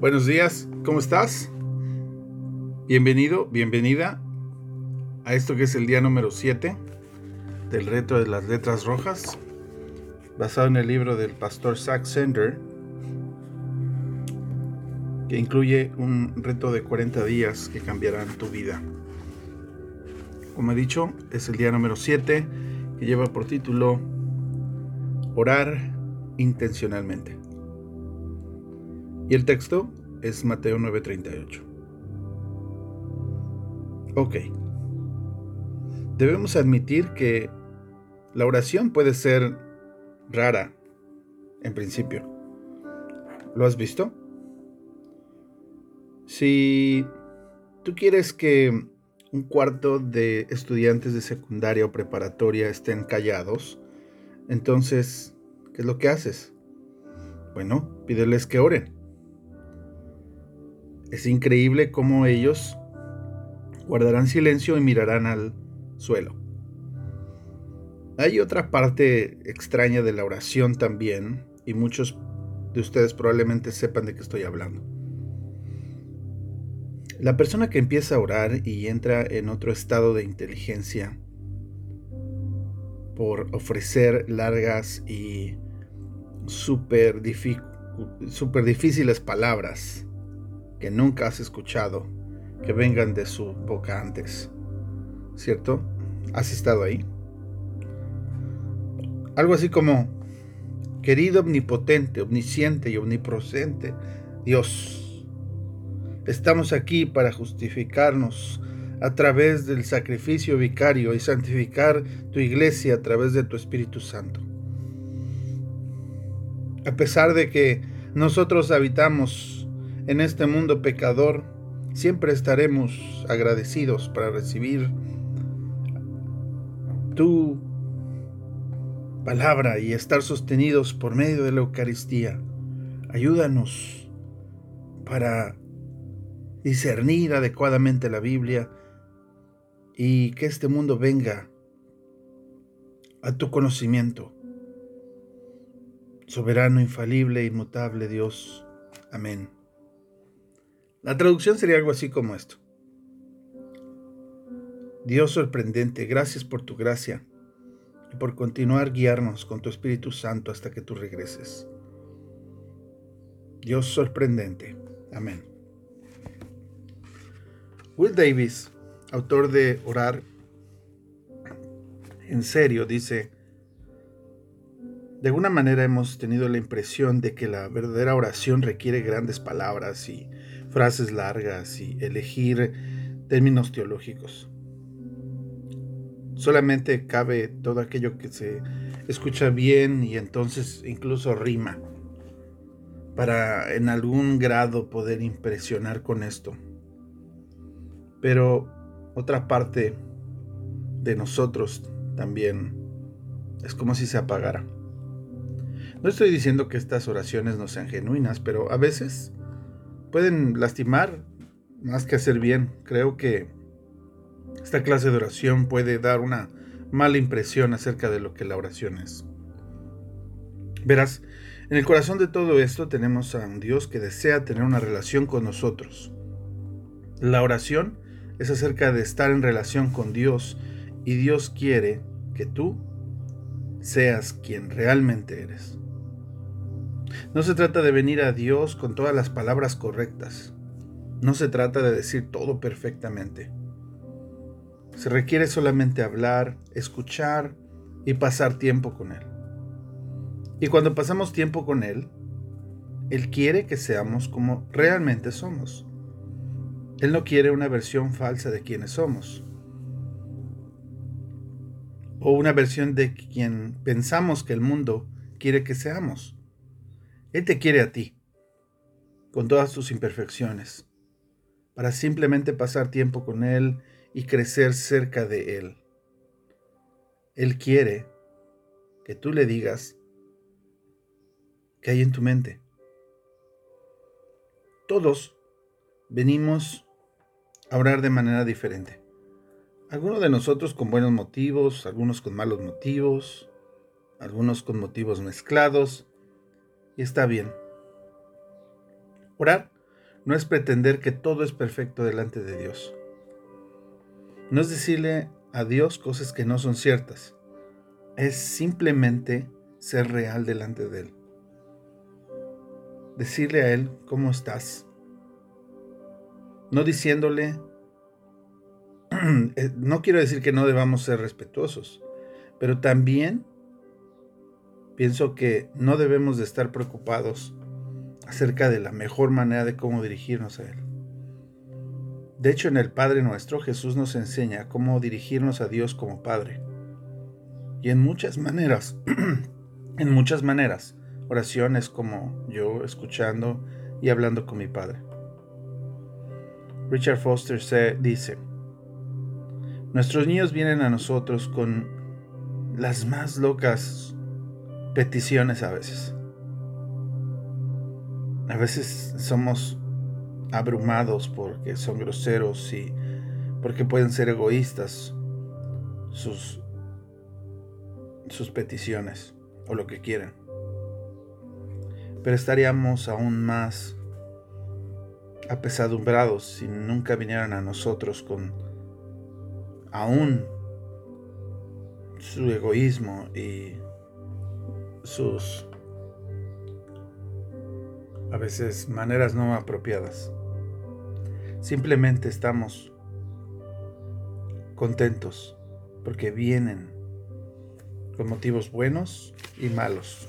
Buenos días, ¿cómo estás? Bienvenido, bienvenida a esto que es el día número 7 del reto de las letras rojas, basado en el libro del pastor Zach Sender, que incluye un reto de 40 días que cambiarán tu vida. Como he dicho, es el día número 7 que lleva por título Orar intencionalmente. Y el texto es Mateo 9:38. Ok. Debemos admitir que la oración puede ser rara en principio. ¿Lo has visto? Si tú quieres que un cuarto de estudiantes de secundaria o preparatoria estén callados, entonces, ¿qué es lo que haces? Bueno, pídeles que oren. Es increíble cómo ellos guardarán silencio y mirarán al suelo. Hay otra parte extraña de la oración también, y muchos de ustedes probablemente sepan de qué estoy hablando. La persona que empieza a orar y entra en otro estado de inteligencia por ofrecer largas y súper difíciles palabras que nunca has escuchado que vengan de su boca antes. ¿Cierto? ¿Has estado ahí? Algo así como, querido omnipotente, omnisciente y omnipresente Dios, estamos aquí para justificarnos a través del sacrificio vicario y santificar tu iglesia a través de tu Espíritu Santo. A pesar de que nosotros habitamos en este mundo pecador, siempre estaremos agradecidos para recibir tu palabra y estar sostenidos por medio de la Eucaristía. Ayúdanos para discernir adecuadamente la Biblia y que este mundo venga a tu conocimiento. Soberano, infalible, inmutable Dios. Amén. La traducción sería algo así como esto. Dios sorprendente, gracias por tu gracia y por continuar guiarnos con tu Espíritu Santo hasta que tú regreses. Dios sorprendente. Amén. Will Davis, autor de Orar en serio, dice, de alguna manera hemos tenido la impresión de que la verdadera oración requiere grandes palabras y frases largas y elegir términos teológicos. Solamente cabe todo aquello que se escucha bien y entonces incluso rima para en algún grado poder impresionar con esto. Pero otra parte de nosotros también es como si se apagara. No estoy diciendo que estas oraciones no sean genuinas, pero a veces pueden lastimar más que hacer bien. Creo que esta clase de oración puede dar una mala impresión acerca de lo que la oración es. Verás, en el corazón de todo esto tenemos a un Dios que desea tener una relación con nosotros. La oración es acerca de estar en relación con Dios y Dios quiere que tú seas quien realmente eres. No se trata de venir a Dios con todas las palabras correctas. No se trata de decir todo perfectamente. Se requiere solamente hablar, escuchar y pasar tiempo con Él. Y cuando pasamos tiempo con Él, Él quiere que seamos como realmente somos. Él no quiere una versión falsa de quienes somos. O una versión de quien pensamos que el mundo quiere que seamos. Él te quiere a ti, con todas tus imperfecciones, para simplemente pasar tiempo con Él y crecer cerca de Él. Él quiere que tú le digas qué hay en tu mente. Todos venimos a orar de manera diferente. Algunos de nosotros con buenos motivos, algunos con malos motivos, algunos con motivos mezclados, está bien. Orar no es pretender que todo es perfecto delante de Dios. No es decirle a Dios cosas que no son ciertas. Es simplemente ser real delante de Él. Decirle a Él cómo estás. No diciéndole, eh, no quiero decir que no debamos ser respetuosos, pero también pienso que no debemos de estar preocupados acerca de la mejor manera de cómo dirigirnos a Él. De hecho, en el Padre nuestro, Jesús nos enseña cómo dirigirnos a Dios como Padre. Y en muchas maneras, en muchas maneras, oraciones como yo escuchando y hablando con mi Padre. Richard Foster dice, nuestros niños vienen a nosotros con las más locas peticiones a veces. A veces somos abrumados porque son groseros y porque pueden ser egoístas sus, sus peticiones o lo que quieran. Pero estaríamos aún más apesadumbrados si nunca vinieran a nosotros con aún su egoísmo y sus a veces maneras no apropiadas. Simplemente estamos contentos porque vienen con motivos buenos y malos.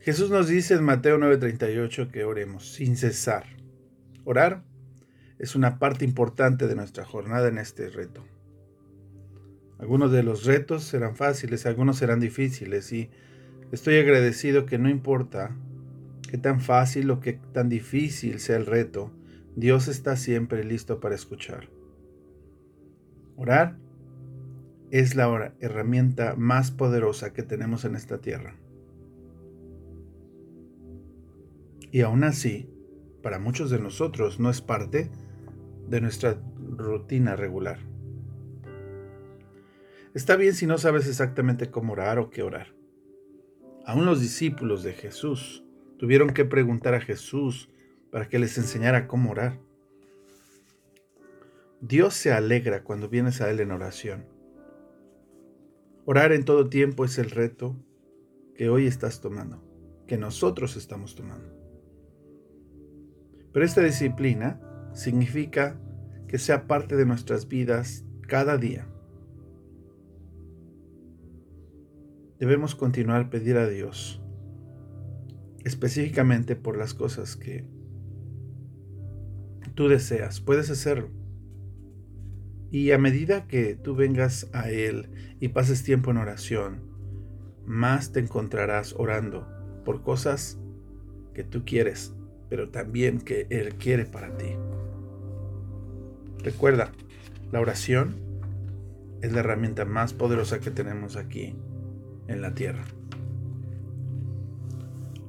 Jesús nos dice en Mateo 9:38 que oremos sin cesar. Orar es una parte importante de nuestra jornada en este reto. Algunos de los retos serán fáciles, algunos serán difíciles y estoy agradecido que no importa qué tan fácil o qué tan difícil sea el reto, Dios está siempre listo para escuchar. Orar es la herramienta más poderosa que tenemos en esta tierra. Y aún así, para muchos de nosotros no es parte de nuestra rutina regular. Está bien si no sabes exactamente cómo orar o qué orar. Aún los discípulos de Jesús tuvieron que preguntar a Jesús para que les enseñara cómo orar. Dios se alegra cuando vienes a Él en oración. Orar en todo tiempo es el reto que hoy estás tomando, que nosotros estamos tomando. Pero esta disciplina significa que sea parte de nuestras vidas cada día. Debemos continuar a pedir a Dios, específicamente por las cosas que tú deseas. Puedes hacerlo. Y a medida que tú vengas a Él y pases tiempo en oración, más te encontrarás orando por cosas que tú quieres, pero también que Él quiere para ti. Recuerda, la oración es la herramienta más poderosa que tenemos aquí en la tierra.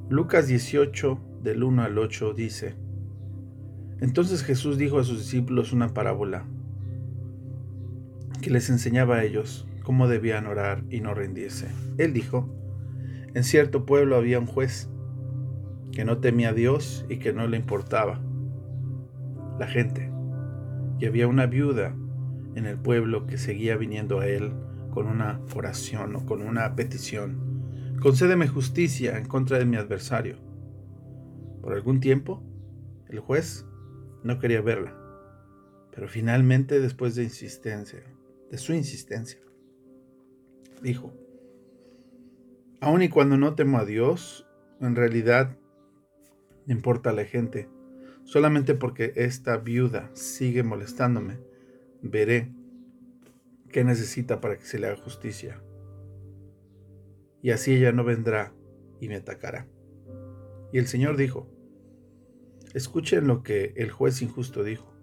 Lucas 18 del 1 al 8 dice, Entonces Jesús dijo a sus discípulos una parábola que les enseñaba a ellos cómo debían orar y no rendirse. Él dijo, en cierto pueblo había un juez que no temía a Dios y que no le importaba la gente. Y había una viuda en el pueblo que seguía viniendo a él con una oración o con una petición. Concédeme justicia en contra de mi adversario. Por algún tiempo, el juez no quería verla, pero finalmente, después de insistencia, de su insistencia, dijo, aun y cuando no temo a Dios, en realidad importa la gente, solamente porque esta viuda sigue molestándome, veré ¿Qué necesita para que se le haga justicia. Y así ella no vendrá y me atacará. Y el Señor dijo, escuchen lo que el juez injusto dijo.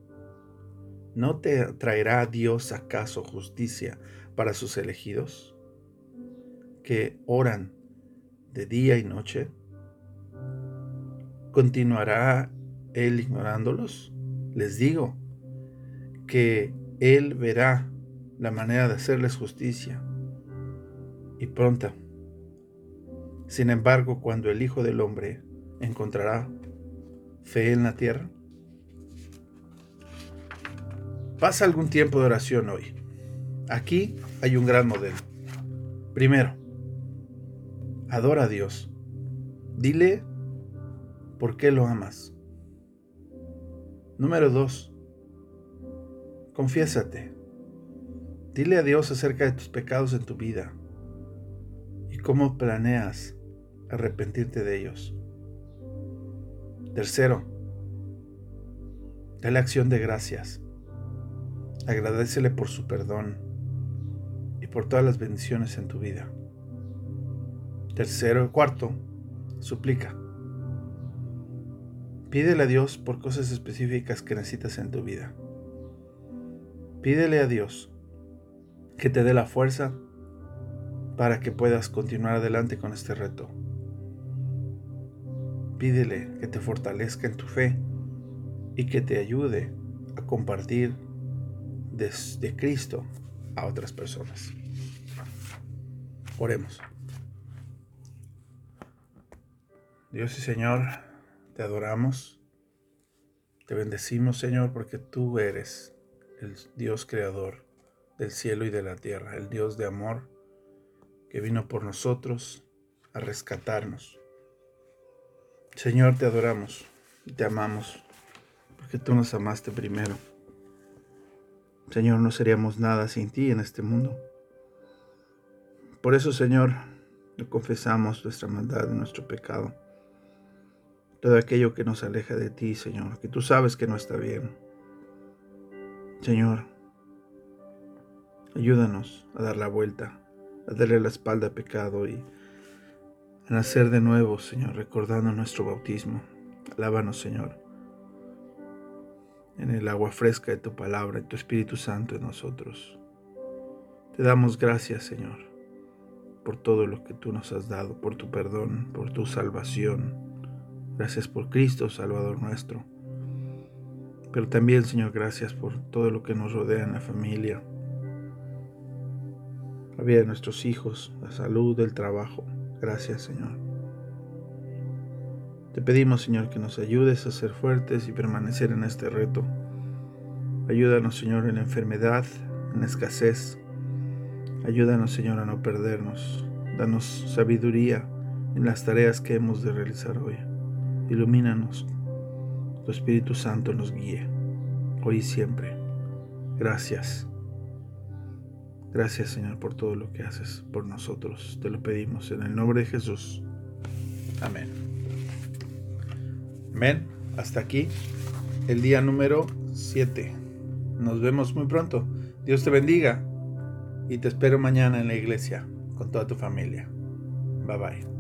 ¿No te traerá Dios acaso justicia para sus elegidos, que oran de día y noche? ¿Continuará Él ignorándolos? Les digo que Él verá la manera de hacerles justicia y pronta. Sin embargo, cuando el Hijo del Hombre encontrará fe en la tierra? Pasa algún tiempo de oración hoy. Aquí hay un gran modelo. Primero, adora a Dios. Dile por qué lo amas. Número dos, confiésate. Dile a Dios acerca de tus pecados en tu vida y cómo planeas arrepentirte de ellos. Tercero, dale acción de gracias. Agradecele por su perdón y por todas las bendiciones en tu vida. Tercero cuarto, suplica. Pídele a Dios por cosas específicas que necesitas en tu vida. Pídele a Dios que te dé la fuerza para que puedas continuar adelante con este reto. Pídele que te fortalezca en tu fe y que te ayude a compartir de, Cristo a otras personas. Oremos. Dios y Señor, te adoramos, te bendecimos Señor porque tú eres el Dios creador del cielo y de la tierra, el Dios de amor que vino por nosotros a rescatarnos. Señor, te adoramos y te amamos, porque tú nos amaste primero. Señor, no seríamos nada sin ti en este mundo. Por eso, Señor, confesamos nuestra maldad y nuestro pecado. Todo aquello que nos aleja de ti, Señor, que tú sabes que no está bien. Señor, ayúdanos a dar la vuelta, a darle la espalda al pecado y nacer de nuevo, Señor, recordando nuestro bautismo. Alábanos, Señor, en el agua fresca de tu palabra, en tu Espíritu Santo en nosotros. Te damos gracias, Señor, por todo lo que tú nos has dado, por tu perdón, por tu salvación. Gracias por Cristo, Salvador nuestro. Pero también, Señor, gracias por todo lo que nos rodea en la familia, la vida de nuestros hijos, la salud, el trabajo. Gracias, Señor. Te pedimos, Señor, que nos ayudes a ser fuertes y permanecer en este reto. Ayúdanos, Señor, en la enfermedad, en la escasez. Ayúdanos, Señor, a no perdernos. Danos sabiduría en las tareas que hemos de realizar hoy. Ilumínanos. Tu Espíritu Santo nos guíe, hoy y siempre. Gracias. Gracias Señor por todo lo que haces por nosotros. Te lo pedimos en el nombre de Jesús. Amén. Amén. Hasta aquí el día número 7. Nos vemos muy pronto. Dios te bendiga y te espero mañana en la iglesia con toda tu familia. Bye bye.